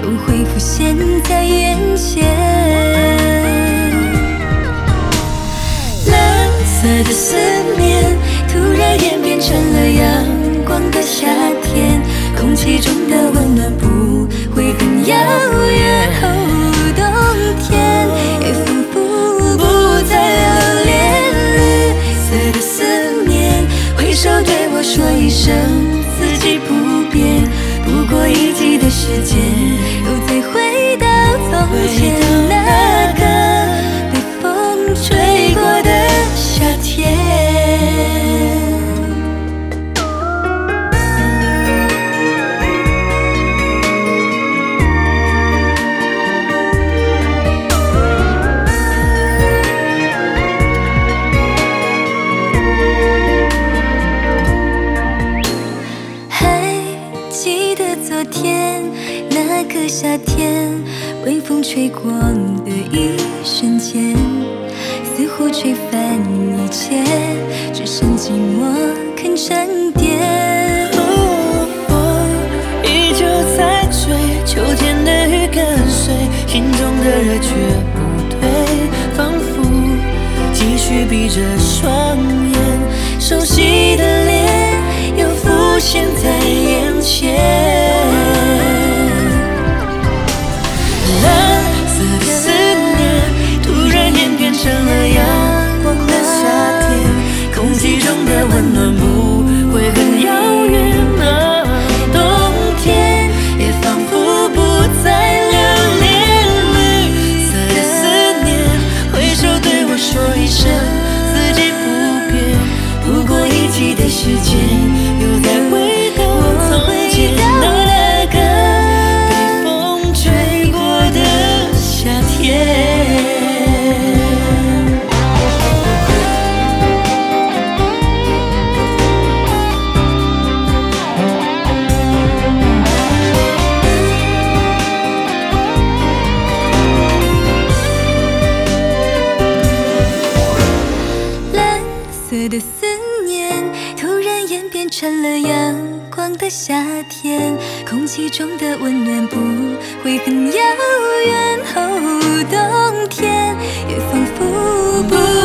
又会浮现在眼前。蓝色的思念突然演变成了阳光的夏天，空气中的温暖不会很遥远。冬天也仿佛不再留恋。绿色的思念，挥手对我说一声四季不变。不过一季的时间，从那个夏天，微风吹过的一瞬间，似乎吹翻一切，只剩寂寞肯沉淀。哦，风依旧在吹，秋天的雨跟随，心中的热却不退，仿佛继续闭着双眼，熟悉的思念突然演变成了阳光的夏天，空气中的温暖不会很遥远。哦，冬天也仿佛不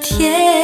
天。